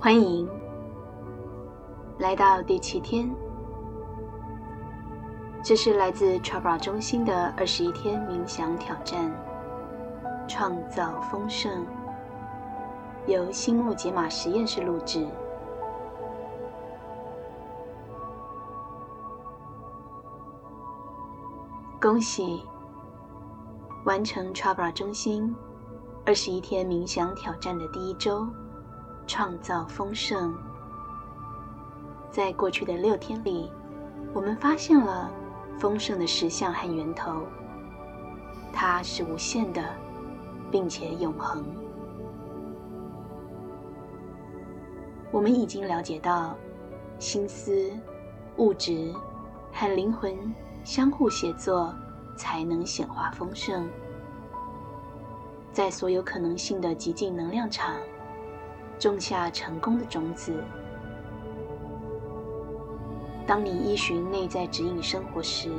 欢迎。来到第七天。这是来自 TRABRA 中心的二十一天冥想挑战，创造丰盛，由新木解码实验室录制。恭喜。完成 TRABRA 中心二十一天冥想挑战的第一周，创造丰盛。在过去的六天里，我们发现了。丰盛的实相和源头，它是无限的，并且永恒。我们已经了解到，心思、物质和灵魂相互协作，才能显化丰盛。在所有可能性的极尽能量场，种下成功的种子。当你依循内在指引生活时，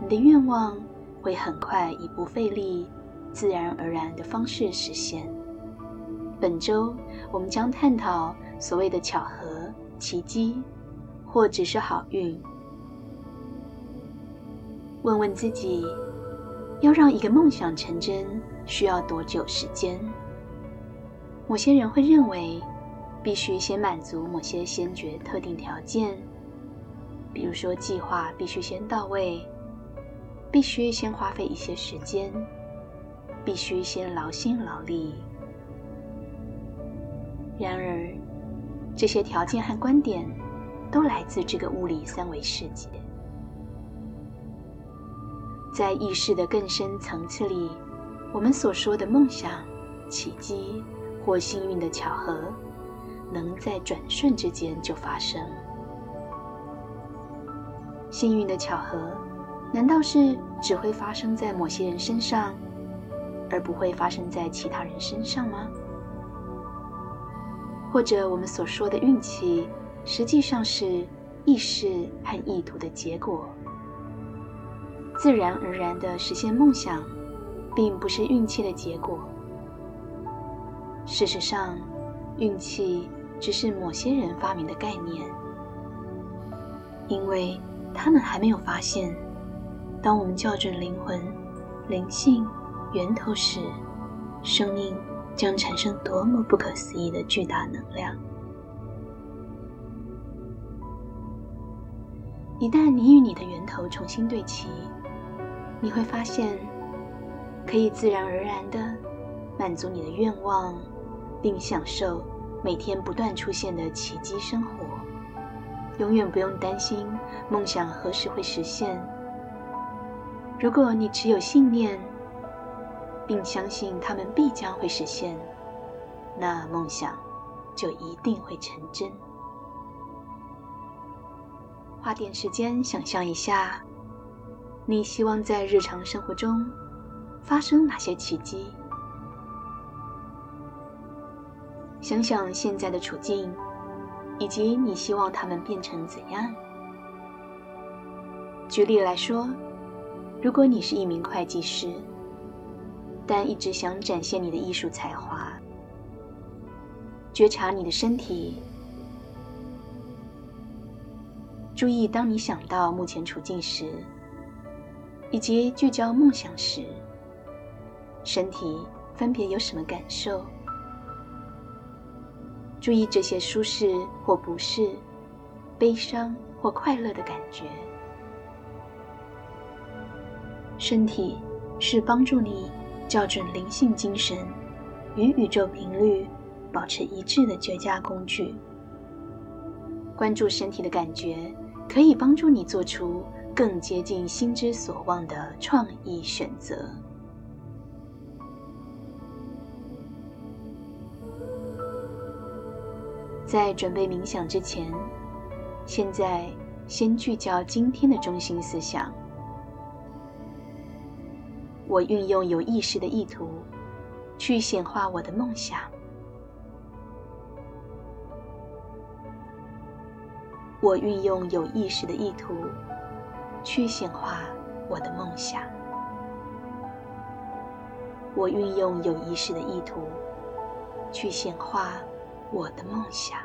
你的愿望会很快以不费力、自然而然的方式实现。本周我们将探讨所谓的巧合、奇迹，或只是好运。问问自己，要让一个梦想成真需要多久时间？某些人会认为，必须先满足某些先决特定条件。比如说，计划必须先到位，必须先花费一些时间，必须先劳心劳力。然而，这些条件和观点都来自这个物理三维世界。在意识的更深层次里，我们所说的梦想、奇迹或幸运的巧合，能在转瞬之间就发生。幸运的巧合，难道是只会发生在某些人身上，而不会发生在其他人身上吗？或者我们所说的运气，实际上是意识和意图的结果？自然而然的实现梦想，并不是运气的结果。事实上，运气只是某些人发明的概念，因为。他们还没有发现，当我们校准灵魂、灵性源头时，生命将产生多么不可思议的巨大能量。一旦你与你的源头重新对齐，你会发现，可以自然而然的满足你的愿望，并享受每天不断出现的奇迹生活。永远不用担心梦想何时会实现。如果你持有信念，并相信他们必将会实现，那梦想就一定会成真。花点时间想象一下，你希望在日常生活中发生哪些奇迹？想想现在的处境。以及你希望他们变成怎样？举例来说，如果你是一名会计师，但一直想展现你的艺术才华，觉察你的身体，注意当你想到目前处境时，以及聚焦梦想时，身体分别有什么感受？注意这些舒适或不适、悲伤或快乐的感觉。身体是帮助你校准灵性精神与宇宙频率保持一致的绝佳工具。关注身体的感觉，可以帮助你做出更接近心之所望的创意选择。在准备冥想之前，现在先聚焦今天的中心思想。我运用有意识的意图，去显化我的梦想。我运用有意识的意图，去显化我的梦想。我运用有意识的意图，去显化。我的梦想。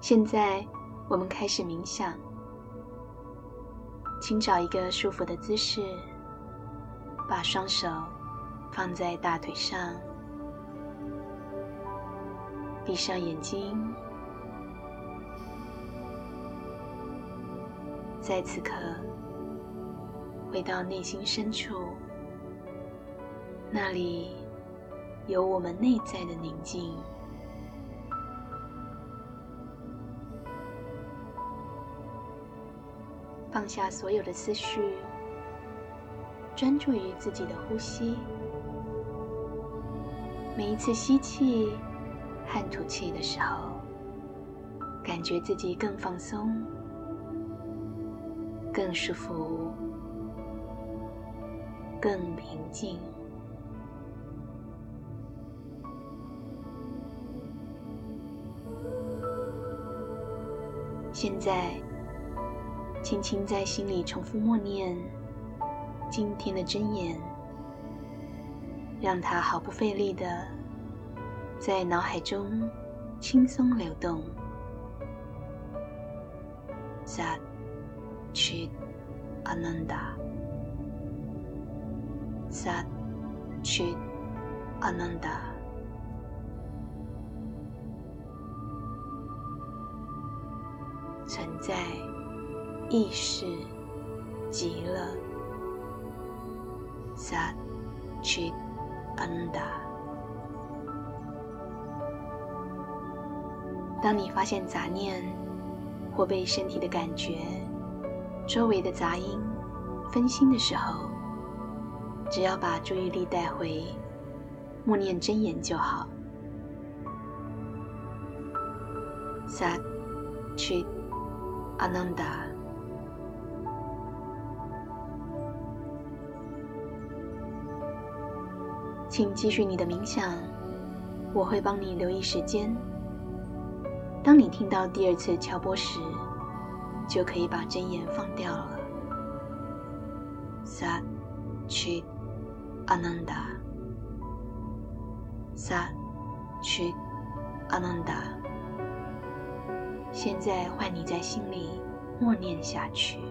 现在，我们开始冥想。请找一个舒服的姿势，把双手放在大腿上，闭上眼睛，在此刻回到内心深处，那里有我们内在的宁静。放下所有的思绪，专注于自己的呼吸。每一次吸气和吐气的时候，感觉自己更放松、更舒服、更平静。现在。轻轻在心里重复默念今天的真言，让它毫不费力的在脑海中轻松流动。Sat Chit Ananda，Sat Chit Ananda，在。意识极乐，Sat Chit Ananda。当你发现杂念或被身体的感觉、周围的杂音分心的时候，只要把注意力带回默念真言就好。Sat Chit Ananda。请继续你的冥想，我会帮你留意时间。当你听到第二次敲钵时，就可以把针眼放掉了。Sat Chit Ananda，Sat Chit Ananda。现在换你在心里默念下去。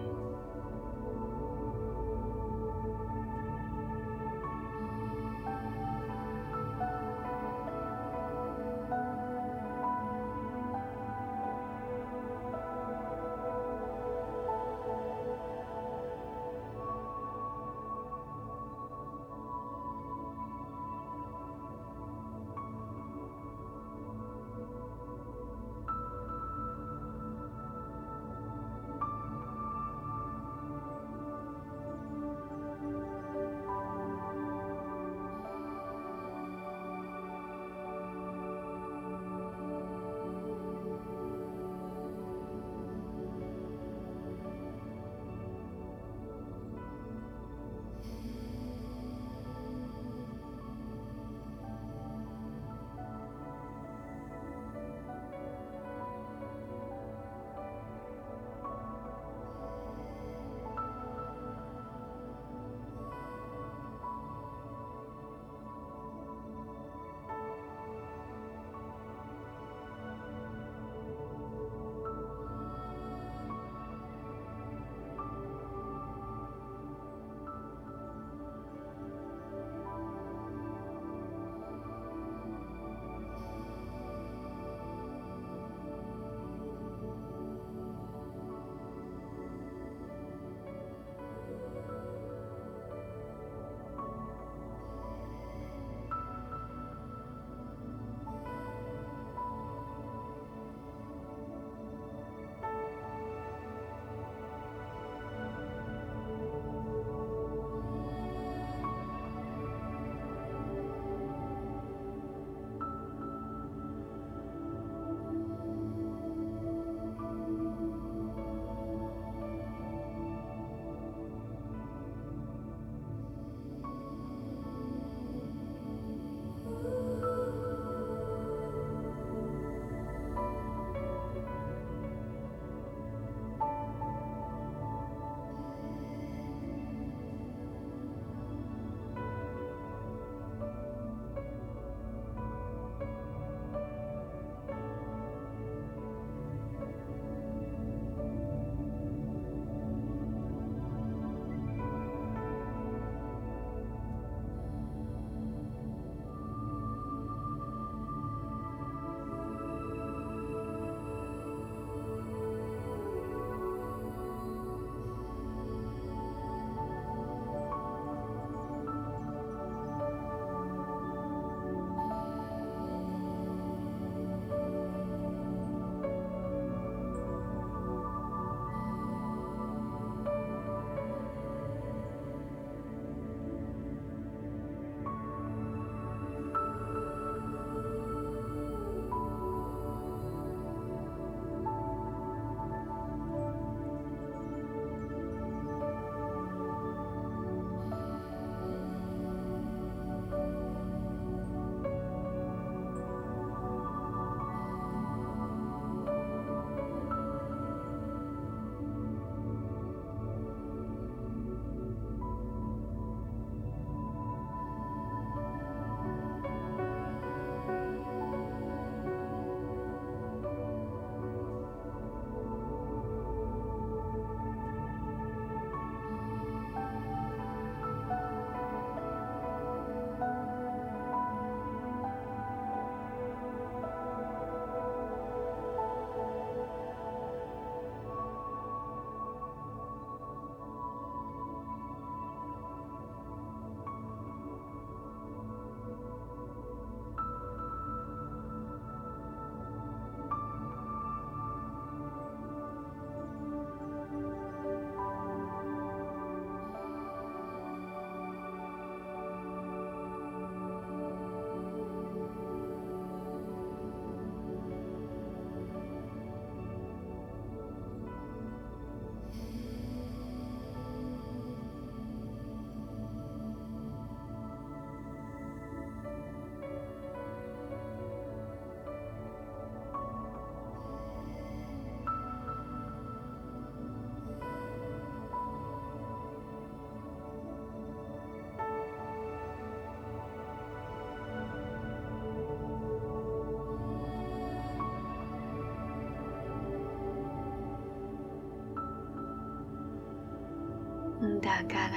だか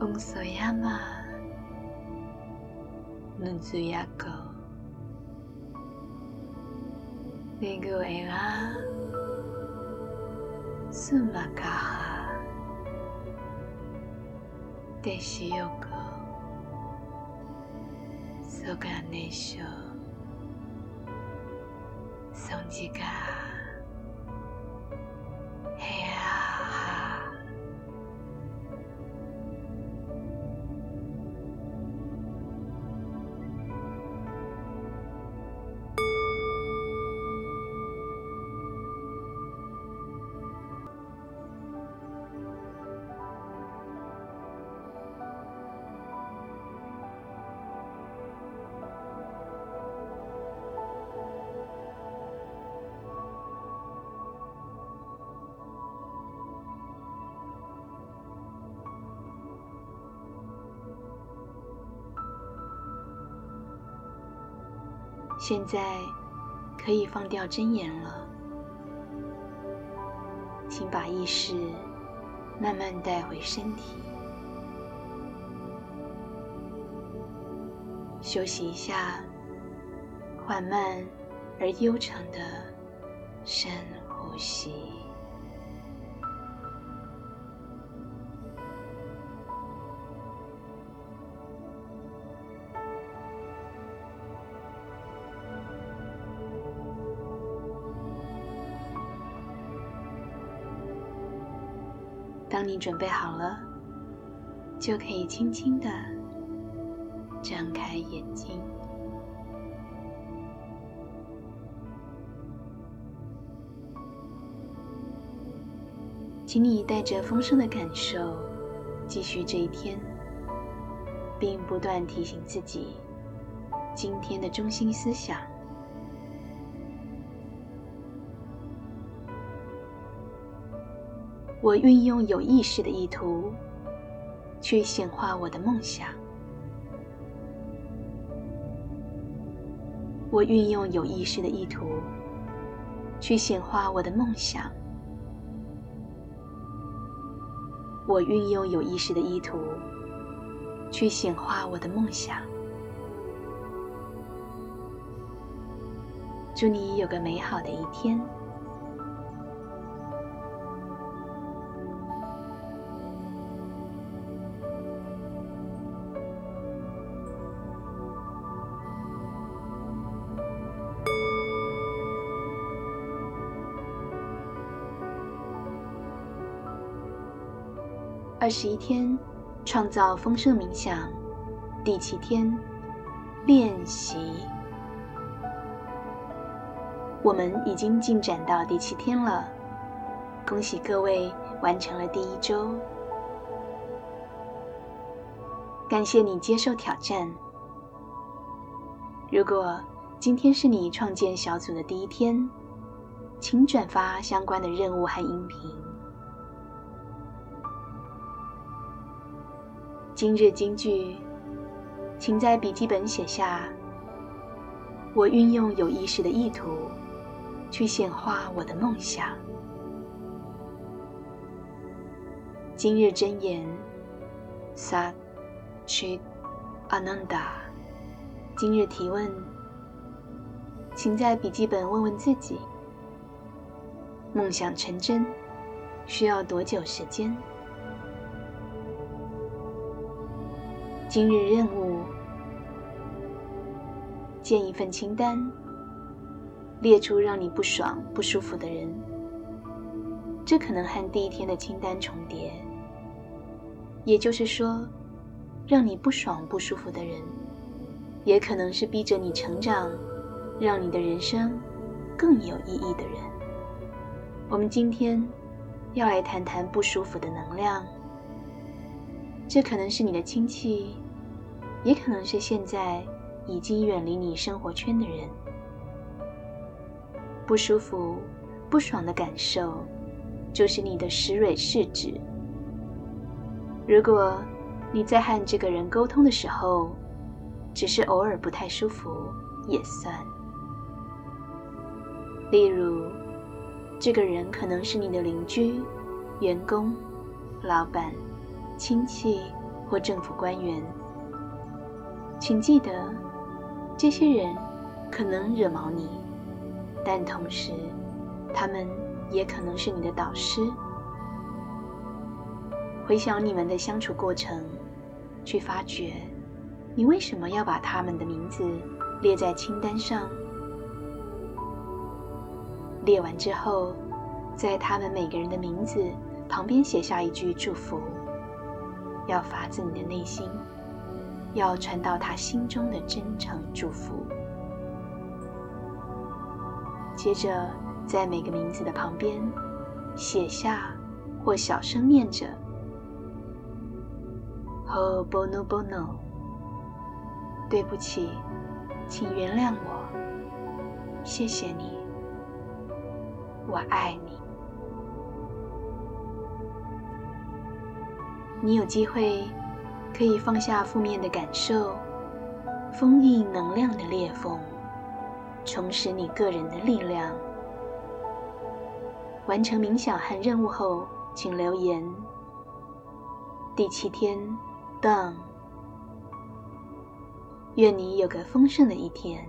ら嘘山ぬずやこでぐえがすまかはでしよこそがねしょそんじか 现在可以放掉真言了，请把意识慢慢带回身体，休息一下，缓慢而悠长的深呼吸。当你准备好了，就可以轻轻的张开眼睛。请你带着丰盛的感受继续这一天，并不断提醒自己今天的中心思想。我运用有意识的意图，去显化我的梦想。我运用有意识的意图，去显化我的梦想。我运用有意识的意图，去显化我的梦想。祝你有个美好的一天。二十一天，创造丰盛冥想，第七天练习。我们已经进展到第七天了，恭喜各位完成了第一周。感谢你接受挑战。如果今天是你创建小组的第一天，请转发相关的任务和音频。今日金句，请在笔记本写下：我运用有意识的意图，去显化我的梦想。今日真言：Sat Chit Ananda。今日提问，请在笔记本问问自己：梦想成真需要多久时间？今日任务：建一份清单，列出让你不爽、不舒服的人。这可能和第一天的清单重叠，也就是说，让你不爽、不舒服的人，也可能是逼着你成长、让你的人生更有意义的人。我们今天要来谈谈不舒服的能量，这可能是你的亲戚。也可能是现在已经远离你生活圈的人，不舒服、不爽的感受，就是你的石蕊试纸。如果你在和这个人沟通的时候，只是偶尔不太舒服，也算。例如，这个人可能是你的邻居、员工、老板、亲戚或政府官员。请记得，这些人可能惹毛你，但同时，他们也可能是你的导师。回想你们的相处过程，去发掘你为什么要把他们的名字列在清单上。列完之后，在他们每个人的名字旁边写下一句祝福，要发自你的内心，要传到他心中的真诚祝福。接着，在每个名字的旁边写下或小声念着 “Ho bono bono”，对不起，请原谅我，谢谢你。我爱你。你有机会可以放下负面的感受，封印能量的裂缝，重拾你个人的力量。完成冥想和任务后，请留言。第七天，Done。愿你有个丰盛的一天。